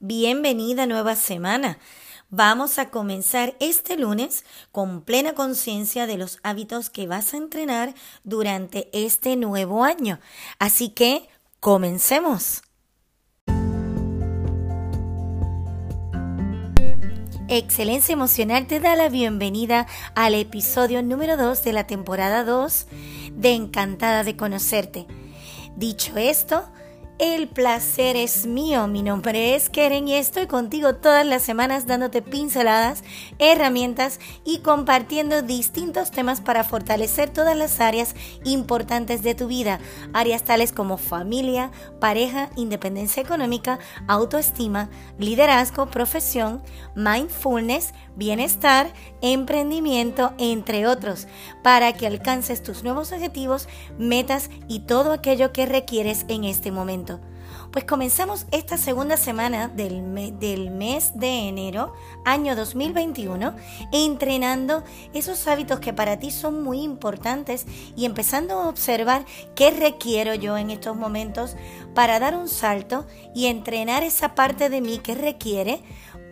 Bienvenida nueva semana. Vamos a comenzar este lunes con plena conciencia de los hábitos que vas a entrenar durante este nuevo año. Así que, comencemos. Excelencia Emocional te da la bienvenida al episodio número 2 de la temporada 2 de Encantada de Conocerte. Dicho esto, el placer es mío. Mi nombre es Keren y estoy contigo todas las semanas dándote pinceladas, herramientas y compartiendo distintos temas para fortalecer todas las áreas importantes de tu vida. Áreas tales como familia, pareja, independencia económica, autoestima, liderazgo, profesión, mindfulness, bienestar, emprendimiento, entre otros, para que alcances tus nuevos objetivos, metas y todo aquello que requieres en este momento. Pues comenzamos esta segunda semana del, mes de enero, año 2021, entrenando esos hábitos que para ti son muy importantes y empezando a observar qué requiero yo en estos momentos para dar un salto y entrenar esa parte de mí que requiere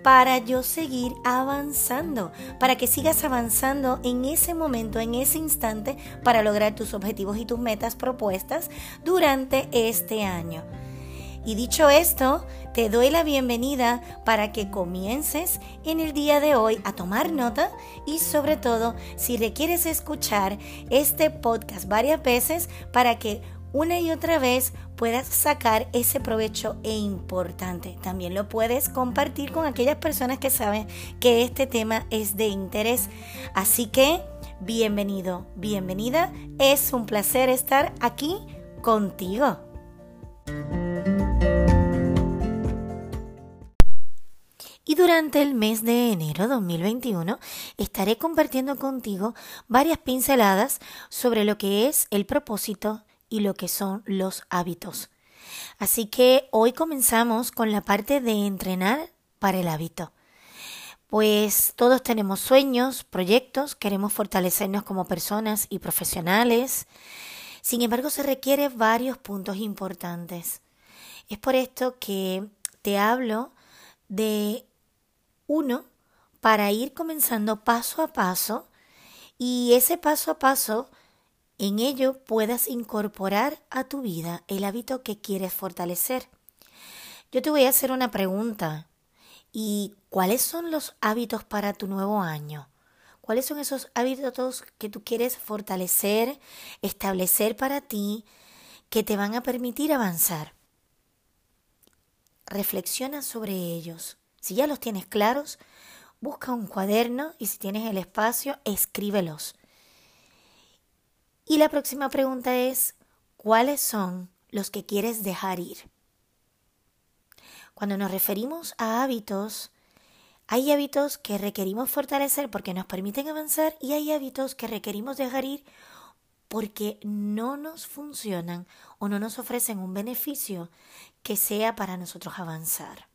para yo seguir avanzando, para que sigas avanzando en ese momento, en ese instante, para lograr tus objetivos y tus metas propuestas durante este año. Y dicho esto, te doy la bienvenida para que comiences en el día de hoy a tomar nota y sobre todo si requieres escuchar este podcast varias veces para que una y otra vez puedas sacar ese provecho e importante. También lo puedes compartir con aquellas personas que saben que este tema es de interés. Así que, bienvenido, bienvenida. Es un placer estar aquí contigo. Y durante el mes de enero 2021 estaré compartiendo contigo varias pinceladas sobre lo que es el propósito y lo que son los hábitos. Así que hoy comenzamos con la parte de entrenar para el hábito. Pues todos tenemos sueños, proyectos, queremos fortalecernos como personas y profesionales. Sin embargo, se requieren varios puntos importantes. Es por esto que te hablo de uno para ir comenzando paso a paso y ese paso a paso en ello puedas incorporar a tu vida el hábito que quieres fortalecer. Yo te voy a hacer una pregunta. ¿Y cuáles son los hábitos para tu nuevo año? ¿Cuáles son esos hábitos que tú quieres fortalecer, establecer para ti, que te van a permitir avanzar? Reflexiona sobre ellos. Si ya los tienes claros, busca un cuaderno y si tienes el espacio, escríbelos. Y la próxima pregunta es, ¿cuáles son los que quieres dejar ir? Cuando nos referimos a hábitos, hay hábitos que requerimos fortalecer porque nos permiten avanzar y hay hábitos que requerimos dejar ir porque no nos funcionan o no nos ofrecen un beneficio que sea para nosotros avanzar.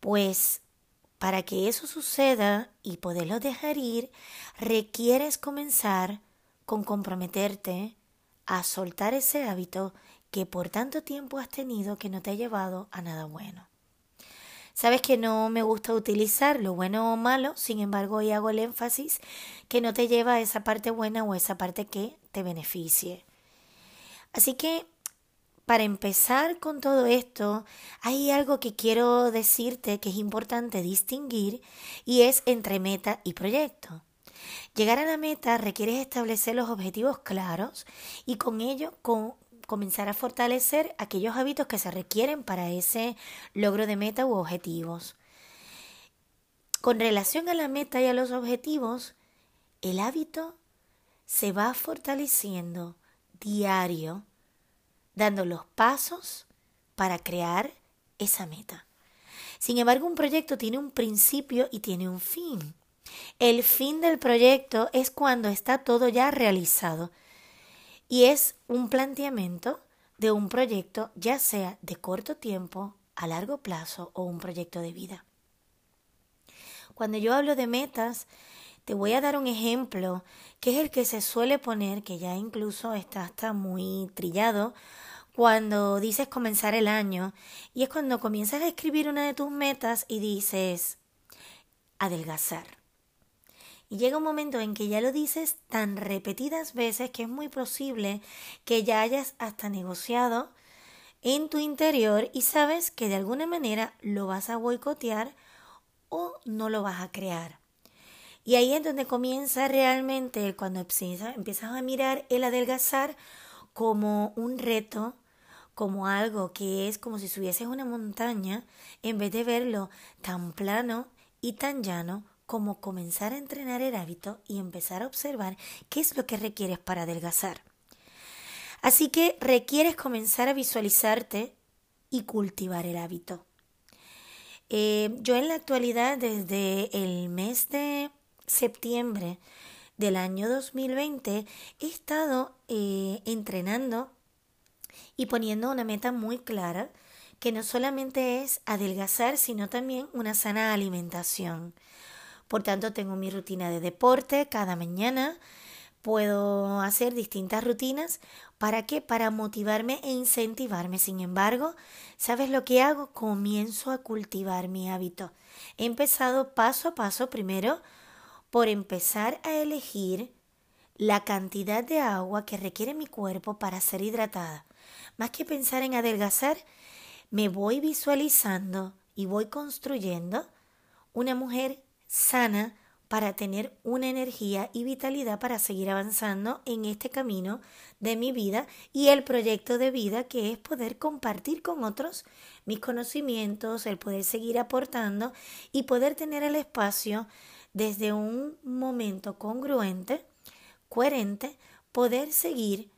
Pues para que eso suceda y poderlo dejar ir, requieres comenzar con comprometerte a soltar ese hábito que por tanto tiempo has tenido que no te ha llevado a nada bueno. Sabes que no me gusta utilizar lo bueno o malo, sin embargo hoy hago el énfasis que no te lleva a esa parte buena o esa parte que te beneficie. Así que para empezar con todo esto, hay algo que quiero decirte que es importante distinguir y es entre meta y proyecto. Llegar a la meta requiere establecer los objetivos claros y con ello comenzar a fortalecer aquellos hábitos que se requieren para ese logro de meta u objetivos. Con relación a la meta y a los objetivos, el hábito se va fortaleciendo diario dando los pasos para crear esa meta. Sin embargo, un proyecto tiene un principio y tiene un fin. El fin del proyecto es cuando está todo ya realizado y es un planteamiento de un proyecto ya sea de corto tiempo, a largo plazo o un proyecto de vida. Cuando yo hablo de metas, te voy a dar un ejemplo que es el que se suele poner, que ya incluso está hasta muy trillado, cuando dices comenzar el año y es cuando comienzas a escribir una de tus metas y dices adelgazar. Y llega un momento en que ya lo dices tan repetidas veces que es muy posible que ya hayas hasta negociado en tu interior y sabes que de alguna manera lo vas a boicotear o no lo vas a crear. Y ahí es donde comienza realmente cuando empiezas a mirar el adelgazar como un reto, como algo que es como si subieses una montaña, en vez de verlo tan plano y tan llano como comenzar a entrenar el hábito y empezar a observar qué es lo que requieres para adelgazar. Así que requieres comenzar a visualizarte y cultivar el hábito. Eh, yo en la actualidad, desde el mes de septiembre del año 2020, he estado eh, entrenando y poniendo una meta muy clara que no solamente es adelgazar, sino también una sana alimentación. Por tanto, tengo mi rutina de deporte cada mañana, puedo hacer distintas rutinas. ¿Para qué? Para motivarme e incentivarme. Sin embargo, ¿sabes lo que hago? Comienzo a cultivar mi hábito. He empezado paso a paso primero por empezar a elegir la cantidad de agua que requiere mi cuerpo para ser hidratada. Más que pensar en adelgazar, me voy visualizando y voy construyendo una mujer sana, para tener una energía y vitalidad para seguir avanzando en este camino de mi vida y el proyecto de vida que es poder compartir con otros mis conocimientos, el poder seguir aportando y poder tener el espacio desde un momento congruente, coherente, poder seguir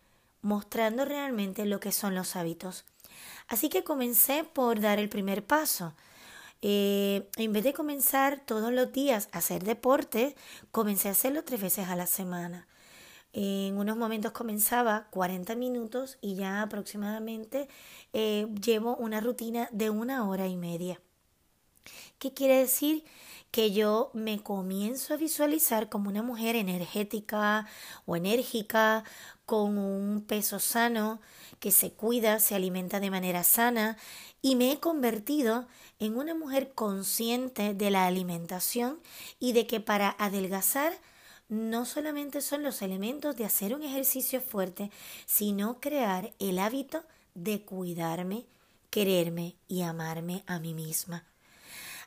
mostrando realmente lo que son los hábitos. Así que comencé por dar el primer paso eh, en vez de comenzar todos los días a hacer deporte, comencé a hacerlo tres veces a la semana. En unos momentos comenzaba 40 minutos y ya aproximadamente eh, llevo una rutina de una hora y media. ¿Qué quiere decir? Que yo me comienzo a visualizar como una mujer energética o enérgica, con un peso sano, que se cuida, se alimenta de manera sana y me he convertido en una mujer consciente de la alimentación y de que para adelgazar no solamente son los elementos de hacer un ejercicio fuerte, sino crear el hábito de cuidarme, quererme y amarme a mí misma.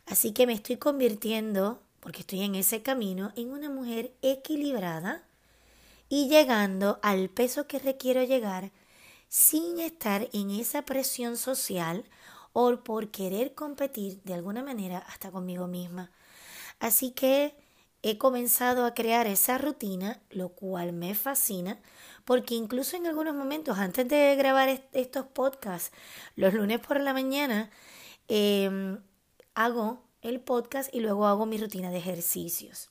Así que me estoy convirtiendo, porque estoy en ese camino, en una mujer equilibrada y llegando al peso que requiero llegar sin estar en esa presión social o por querer competir de alguna manera hasta conmigo misma. Así que he comenzado a crear esa rutina, lo cual me fascina, porque incluso en algunos momentos, antes de grabar estos podcasts, los lunes por la mañana, em, hago el podcast y luego hago mi rutina de ejercicios.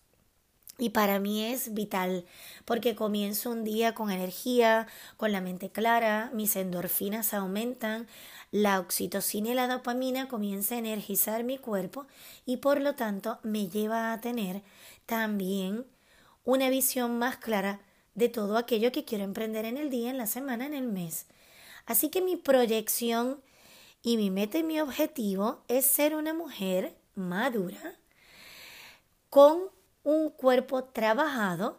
Y para mí es vital porque comienzo un día con energía, con la mente clara, mis endorfinas aumentan, la oxitocina y la dopamina comienza a energizar mi cuerpo y por lo tanto me lleva a tener también una visión más clara de todo aquello que quiero emprender en el día, en la semana, en el mes. Así que mi proyección y mi meta y mi objetivo es ser una mujer madura con un cuerpo trabajado,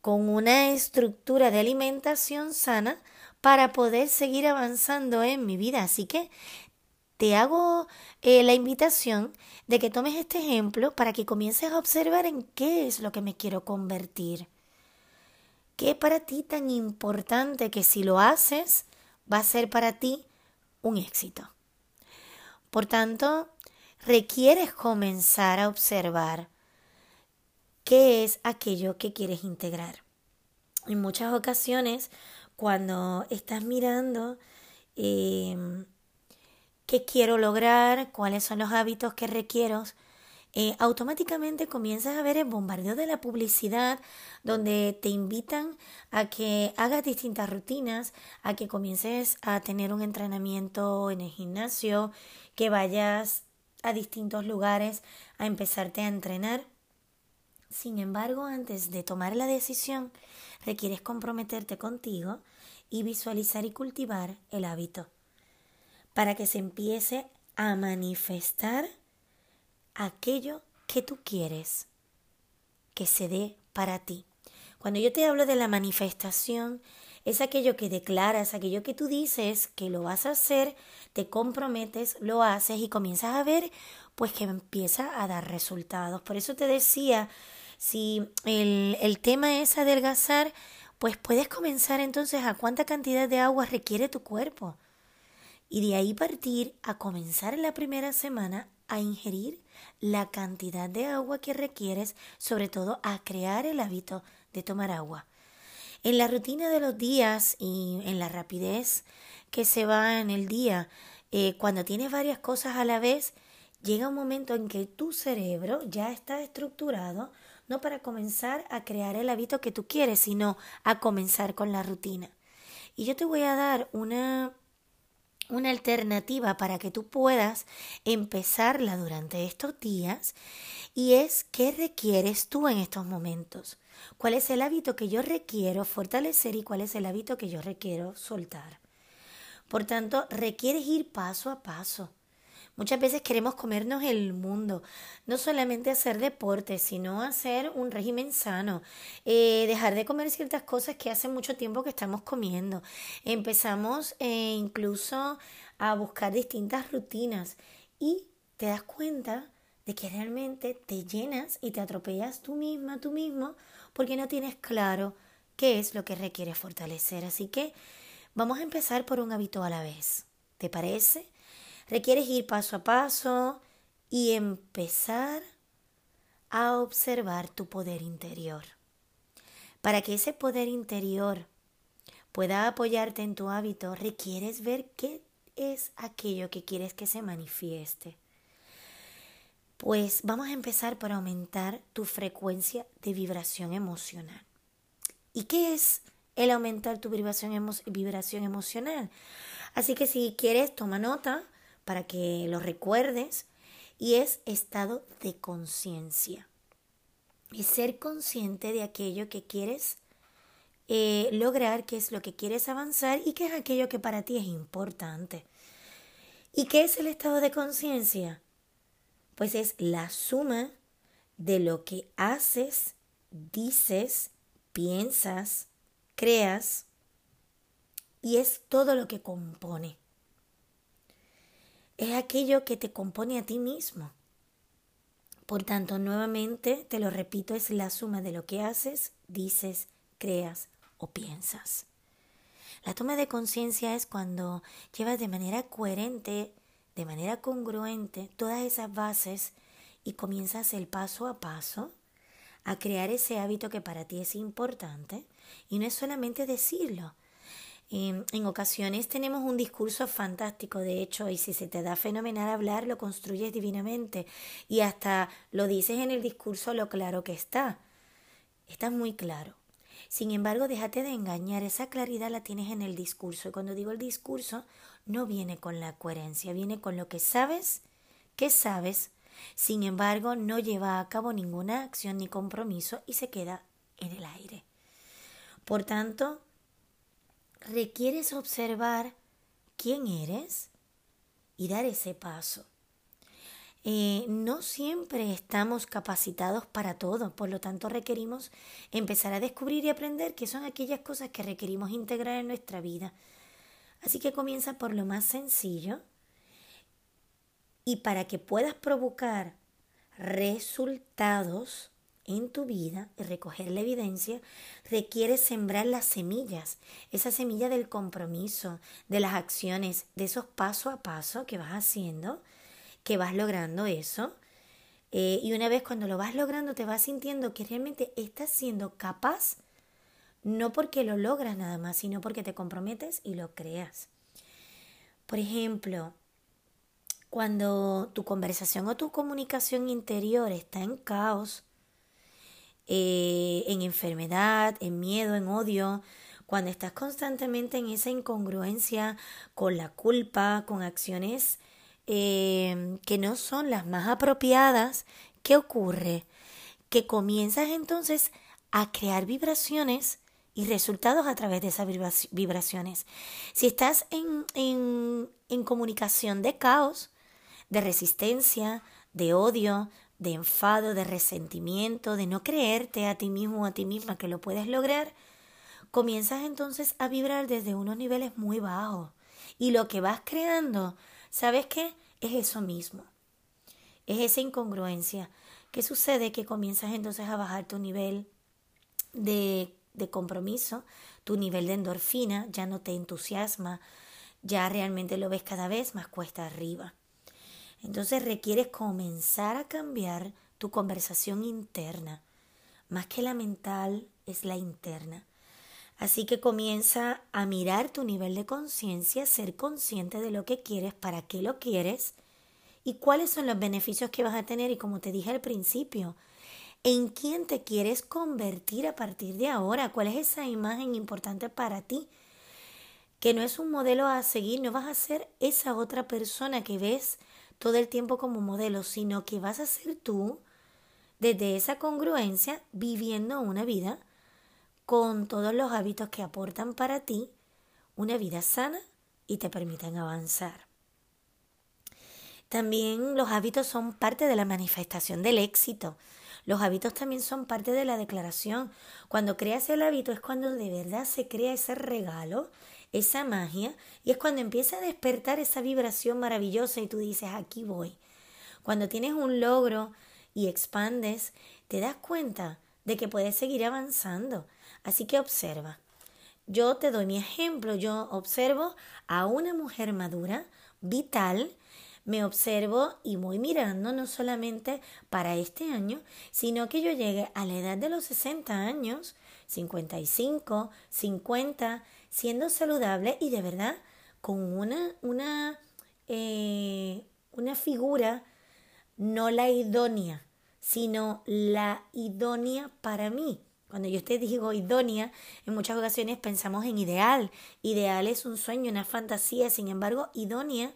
con una estructura de alimentación sana para poder seguir avanzando en mi vida. Así que te hago eh, la invitación de que tomes este ejemplo para que comiences a observar en qué es lo que me quiero convertir. ¿Qué es para ti tan importante que si lo haces va a ser para ti un éxito? Por tanto, requieres comenzar a observar qué es aquello que quieres integrar. En muchas ocasiones cuando estás mirando em, qué quiero lograr, cuáles son los hábitos que requiero, eh, automáticamente comienzas a ver el bombardeo de la publicidad donde te invitan a que hagas distintas rutinas, a que comiences a tener un entrenamiento en el gimnasio, que vayas a distintos lugares a empezarte a entrenar. Sin embargo, antes de tomar la decisión, requieres comprometerte contigo y visualizar y cultivar el hábito para que se empiece a manifestar aquello que tú quieres que se dé para ti. Cuando yo te hablo de la manifestación, es aquello que declaras, aquello que tú dices que lo vas a hacer, te comprometes, lo haces y comienzas a ver pues que empieza a dar resultados. Por eso te decía, si el, el tema es adelgazar, pues puedes comenzar entonces a cuánta cantidad de agua requiere tu cuerpo. Y de ahí partir a comenzar en la primera semana a ingerir la cantidad de agua que requieres, sobre todo a crear el hábito de tomar agua. En la rutina de los días y en la rapidez que se va en el día, eh, cuando tienes varias cosas a la vez, llega un momento en que tu cerebro ya está estructurado no para comenzar a crear el hábito que tú quieres, sino a comenzar con la rutina. Y yo te voy a dar una una alternativa para que tú puedas empezarla durante estos días y es qué requieres tú en estos momentos. ¿Cuál es el hábito que yo requiero fortalecer y cuál es el hábito que yo requiero soltar? Por tanto, requieres ir paso a paso. Muchas veces queremos comernos el mundo, no solamente hacer deporte, sino hacer un régimen sano, eh, dejar de comer ciertas cosas que hace mucho tiempo que estamos comiendo. Empezamos eh, incluso a buscar distintas rutinas y te das cuenta de que realmente te llenas y te atropellas tú misma, tú mismo, porque no tienes claro qué es lo que requiere fortalecer. Así que vamos a empezar por un hábito a la vez. ¿Te parece? Requieres ir paso a paso y empezar a observar tu poder interior. Para que ese poder interior pueda apoyarte en tu hábito, requieres ver qué es aquello que quieres que se manifieste. Pues vamos a empezar por aumentar tu frecuencia de vibración emocional. ¿Y qué es el aumentar tu vibración, vibración emocional? Así que si quieres, toma nota para que lo recuerdes, y es estado de conciencia. Es ser consciente de aquello que quieres eh, lograr, qué es lo que quieres avanzar y qué es aquello que para ti es importante. ¿Y qué es el estado de conciencia? Pues es la suma de lo que haces, dices, piensas, creas y es todo lo que compone es aquello que te compone a ti mismo. Por tanto, nuevamente, te lo repito, es la suma de lo que haces, dices, creas o piensas. La toma de conciencia es cuando llevas de manera coherente, de manera congruente, todas esas bases y comienzas el paso a paso a crear ese hábito que para ti es importante. Y no es solamente decirlo, en ocasiones tenemos un discurso fantástico, de hecho, y si se te da fenomenal hablar, lo construyes divinamente y hasta lo dices en el discurso lo claro que está. Está muy claro. Sin embargo, déjate de engañar, esa claridad la tienes en el discurso. Y cuando digo el discurso, no viene con la coherencia, viene con lo que sabes, que sabes, sin embargo, no lleva a cabo ninguna acción ni compromiso y se queda en el aire. Por tanto, requieres observar quién eres y dar ese paso. Eh, no siempre estamos capacitados para todo, por lo tanto requerimos empezar a descubrir y aprender qué son aquellas cosas que requerimos integrar en nuestra vida. Así que comienza por lo más sencillo y para que puedas provocar resultados en tu vida y recoger la evidencia, requiere sembrar las semillas, esa semilla del compromiso, de las acciones, de esos paso a paso que vas haciendo, que vas logrando eso. Eh, y una vez cuando lo vas logrando, te vas sintiendo que realmente estás siendo capaz, no porque lo logras nada más, sino porque te comprometes y lo creas. Por ejemplo, cuando tu conversación o tu comunicación interior está en caos, eh, en enfermedad, en miedo, en odio, cuando estás constantemente en esa incongruencia con la culpa, con acciones eh, que no son las más apropiadas, ¿qué ocurre? Que comienzas entonces a crear vibraciones y resultados a través de esas vibraciones. Si estás en, en, en comunicación de caos, de resistencia, de odio, de enfado, de resentimiento, de no creerte a ti mismo o a ti misma que lo puedes lograr, comienzas entonces a vibrar desde unos niveles muy bajos. Y lo que vas creando, ¿sabes qué? Es eso mismo. Es esa incongruencia. ¿Qué sucede? Que comienzas entonces a bajar tu nivel de, de compromiso, tu nivel de endorfina, ya no te entusiasma, ya realmente lo ves cada vez más cuesta arriba. Entonces requieres comenzar a cambiar tu conversación interna. Más que la mental, es la interna. Así que comienza a mirar tu nivel de conciencia, ser consciente de lo que quieres, para qué lo quieres y cuáles son los beneficios que vas a tener y como te dije al principio, en quién te quieres convertir a partir de ahora, cuál es esa imagen importante para ti, que no es un modelo a seguir, no vas a ser esa otra persona que ves todo el tiempo como modelo, sino que vas a ser tú desde esa congruencia viviendo una vida con todos los hábitos que aportan para ti una vida sana y te permiten avanzar. También los hábitos son parte de la manifestación del éxito. Los hábitos también son parte de la declaración. Cuando creas el hábito es cuando de verdad se crea ese regalo esa magia y es cuando empieza a despertar esa vibración maravillosa y tú dices, aquí voy. Cuando tienes un logro y expandes, te das cuenta de que puedes seguir avanzando. Así que observa. Yo te doy mi ejemplo. Yo observo a una mujer madura, vital, me observo y voy mirando no solamente para este año, sino que yo llegue a la edad de los 60 años, 55, 50, siendo saludable y de verdad con una, una, eh, una figura, no la idónea, sino la idónea para mí. Cuando yo te digo idónea, en muchas ocasiones pensamos en ideal. Ideal es un sueño, una fantasía, sin embargo, idónea,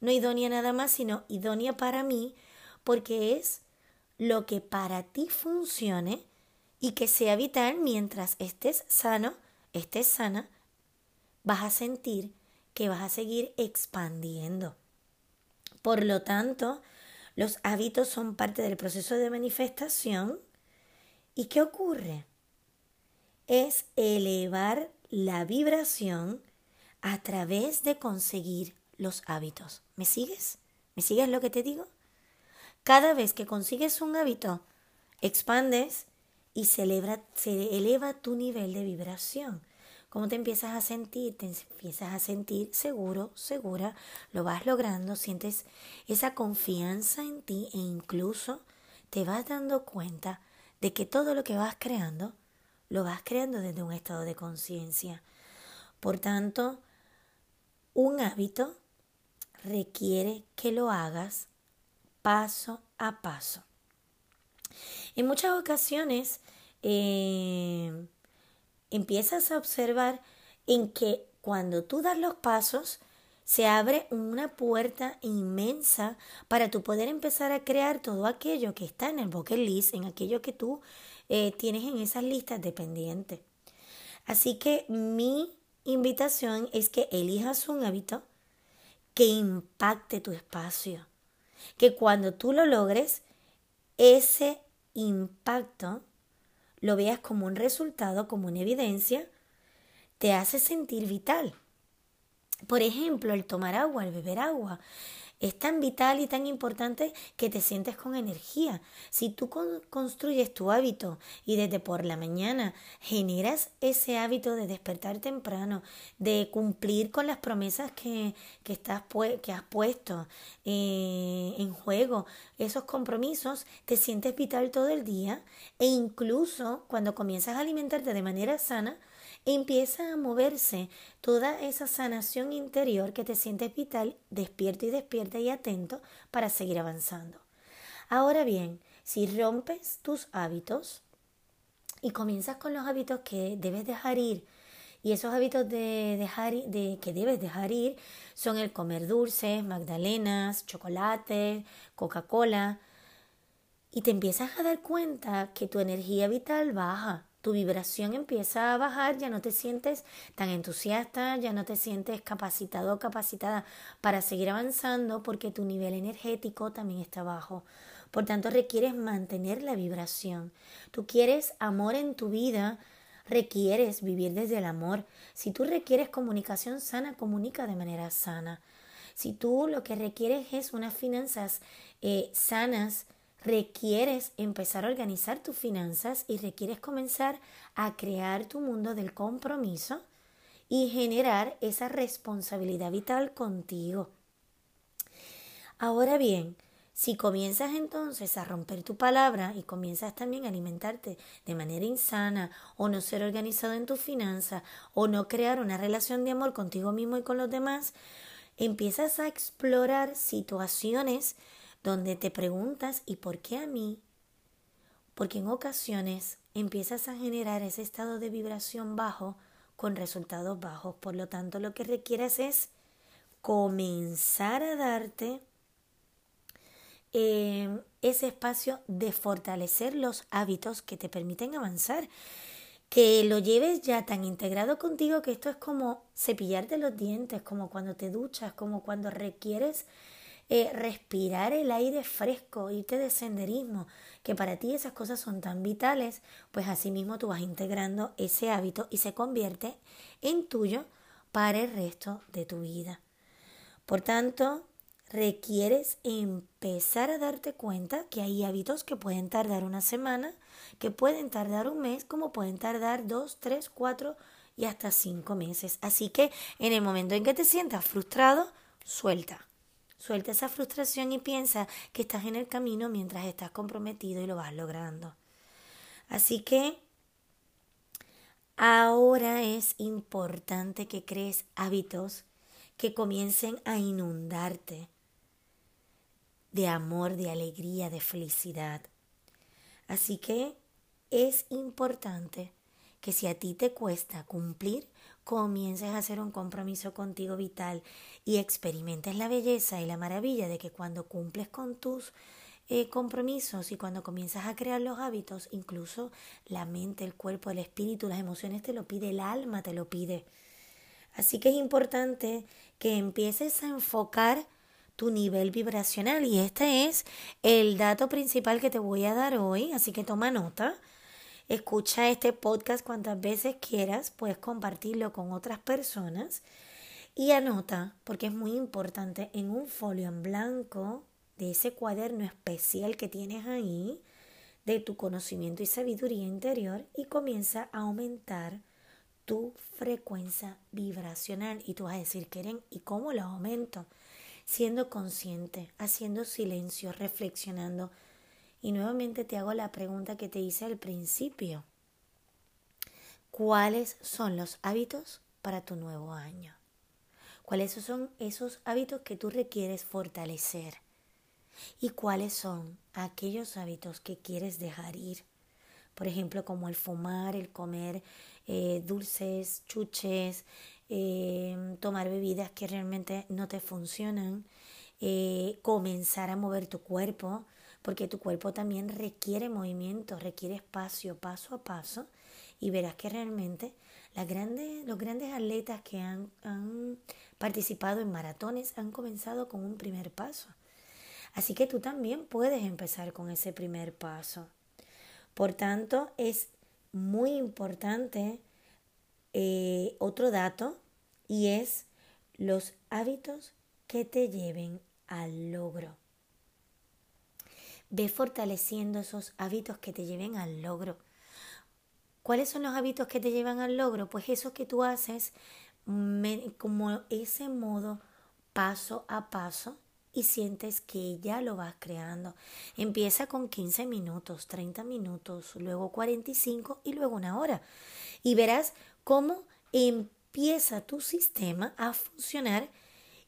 no idónea nada más, sino idónea para mí, porque es lo que para ti funcione y que sea vital mientras estés sano, estés sana vas a sentir que vas a seguir expandiendo. Por lo tanto, los hábitos son parte del proceso de manifestación. ¿Y qué ocurre? Es elevar la vibración a través de conseguir los hábitos. ¿Me sigues? ¿Me sigues lo que te digo? Cada vez que consigues un hábito, expandes y eleva, se eleva tu nivel de vibración. ¿Cómo te empiezas a sentir? Te empiezas a sentir seguro, segura, lo vas logrando, sientes esa confianza en ti e incluso te vas dando cuenta de que todo lo que vas creando, lo vas creando desde un estado de conciencia. Por tanto, un hábito requiere que lo hagas paso a paso. En muchas ocasiones, eh, empiezas a observar en que cuando tú das los pasos, se abre una puerta inmensa para tú poder empezar a crear todo aquello que está en el bucket list, en aquello que tú eh, tienes en esas listas de pendientes. Así que mi invitación es que elijas un hábito que impacte tu espacio, que cuando tú lo logres, ese impacto lo veas como un resultado, como una evidencia, te hace sentir vital. Por ejemplo, el tomar agua, el beber agua, es tan vital y tan importante que te sientes con energía. Si tú construyes tu hábito y desde por la mañana generas ese hábito de despertar temprano, de cumplir con las promesas que, que, estás que has puesto eh, en juego, esos compromisos, te sientes vital todo el día e incluso cuando comienzas a alimentarte de manera sana, empieza a moverse toda esa sanación interior que te sientes vital, despierto y y atento para seguir avanzando. Ahora bien, si rompes tus hábitos y comienzas con los hábitos que debes dejar ir, y esos hábitos de dejar, de, que debes dejar ir son el comer dulces, magdalenas, chocolate, Coca-Cola. Y te empiezas a dar cuenta que tu energía vital baja, tu vibración empieza a bajar, ya no te sientes tan entusiasta, ya no te sientes capacitado o capacitada para seguir avanzando porque tu nivel energético también está bajo. Por tanto, requieres mantener la vibración. Tú quieres amor en tu vida, requieres vivir desde el amor. Si tú requieres comunicación sana, comunica de manera sana. Si tú lo que requieres es unas finanzas eh, sanas, requieres empezar a organizar tus finanzas y requieres comenzar a crear tu mundo del compromiso y generar esa responsabilidad vital contigo. Ahora bien, si comienzas entonces a romper tu palabra y comienzas también a alimentarte de manera insana o no ser organizado en tus finanzas o no crear una relación de amor contigo mismo y con los demás, empiezas a explorar situaciones donde te preguntas ¿y por qué a mí? Porque en ocasiones empiezas a generar ese estado de vibración bajo con resultados bajos. Por lo tanto, lo que requieres es comenzar a darte eh, ese espacio de fortalecer los hábitos que te permiten avanzar. Que lo lleves ya tan integrado contigo que esto es como cepillarte los dientes, como cuando te duchas, como cuando requieres eh, respirar el aire fresco, irte de senderismo, que para ti esas cosas son tan vitales, pues así mismo tú vas integrando ese hábito y se convierte en tuyo para el resto de tu vida. Por tanto, requieres empezar a darte cuenta que hay hábitos que pueden tardar una semana, que pueden tardar un mes, como pueden tardar dos, tres, cuatro y hasta cinco meses. Así que en el momento en que te sientas frustrado, suelta. Suelta esa frustración y piensa que estás en el camino mientras estás comprometido y lo vas logrando. Así que ahora es importante que crees hábitos que comiencen a inundarte de amor, de alegría, de felicidad. Así que es importante que si a ti te cuesta cumplir, comiences a hacer un compromiso contigo vital y experimentes la belleza y la maravilla de que cuando cumples con tus eh, compromisos y cuando comienzas a crear los hábitos, incluso la mente, el cuerpo, el espíritu, las emociones te lo pide, el alma te lo pide. Así que es importante que empieces a enfocar tu nivel vibracional y este es el dato principal que te voy a dar hoy, así que toma nota. Escucha este podcast cuantas veces quieras, puedes compartirlo con otras personas y anota, porque es muy importante, en un folio en blanco de ese cuaderno especial que tienes ahí, de tu conocimiento y sabiduría interior y comienza a aumentar tu frecuencia vibracional. Y tú vas a decir, Keren, ¿y cómo lo aumento? Siendo consciente, haciendo silencio, reflexionando y nuevamente te hago la pregunta que te hice al principio. ¿Cuáles son los hábitos para tu nuevo año? ¿Cuáles son esos hábitos que tú requieres fortalecer? ¿Y cuáles son aquellos hábitos que quieres dejar ir? Por ejemplo, como el fumar, el comer eh, dulces, chuches, eh, tomar bebidas que realmente no te funcionan, eh, comenzar a mover tu cuerpo, porque tu cuerpo también requiere movimiento, requiere espacio paso a paso y verás que realmente los grandes atletas que han, han participado en maratones han comenzado con un primer paso. Así que tú también puedes empezar con ese primer paso. Por tanto, es muy importante eh, otro dato y es los hábitos que te lleven al logro. Ve fortaleciendo esos hábitos que te lleven al logro. ¿Cuáles son los hábitos que te llevan al logro? Pues esos que tú haces como ese modo paso a paso y sientes que ya lo vas creando. Empieza con 15 minutos, 30 minutos, luego 45 y luego una hora. Y verás cómo empieza tu sistema a funcionar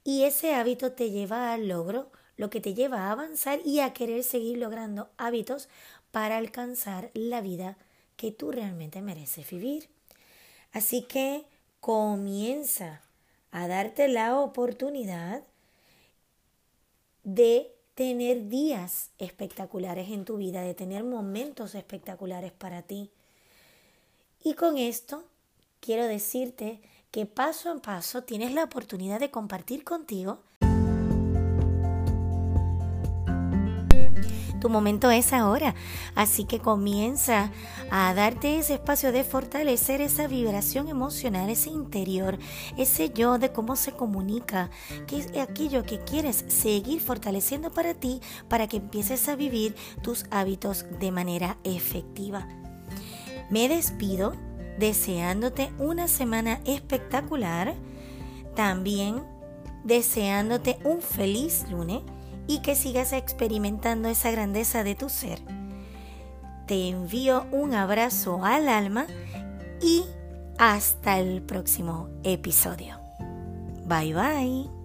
y ese hábito te lleva al logro lo que te lleva a avanzar y a querer seguir logrando hábitos para alcanzar la vida que tú realmente mereces vivir. Así que comienza a darte la oportunidad de tener días espectaculares en tu vida, de tener momentos espectaculares para ti. Y con esto quiero decirte que paso a paso tienes la oportunidad de compartir contigo Tu momento es ahora, así que comienza a darte ese espacio de fortalecer esa vibración emocional, ese interior, ese yo de cómo se comunica, que es aquello que quieres seguir fortaleciendo para ti para que empieces a vivir tus hábitos de manera efectiva. Me despido deseándote una semana espectacular, también deseándote un feliz lunes y que sigas experimentando esa grandeza de tu ser. Te envío un abrazo al alma y hasta el próximo episodio. Bye bye.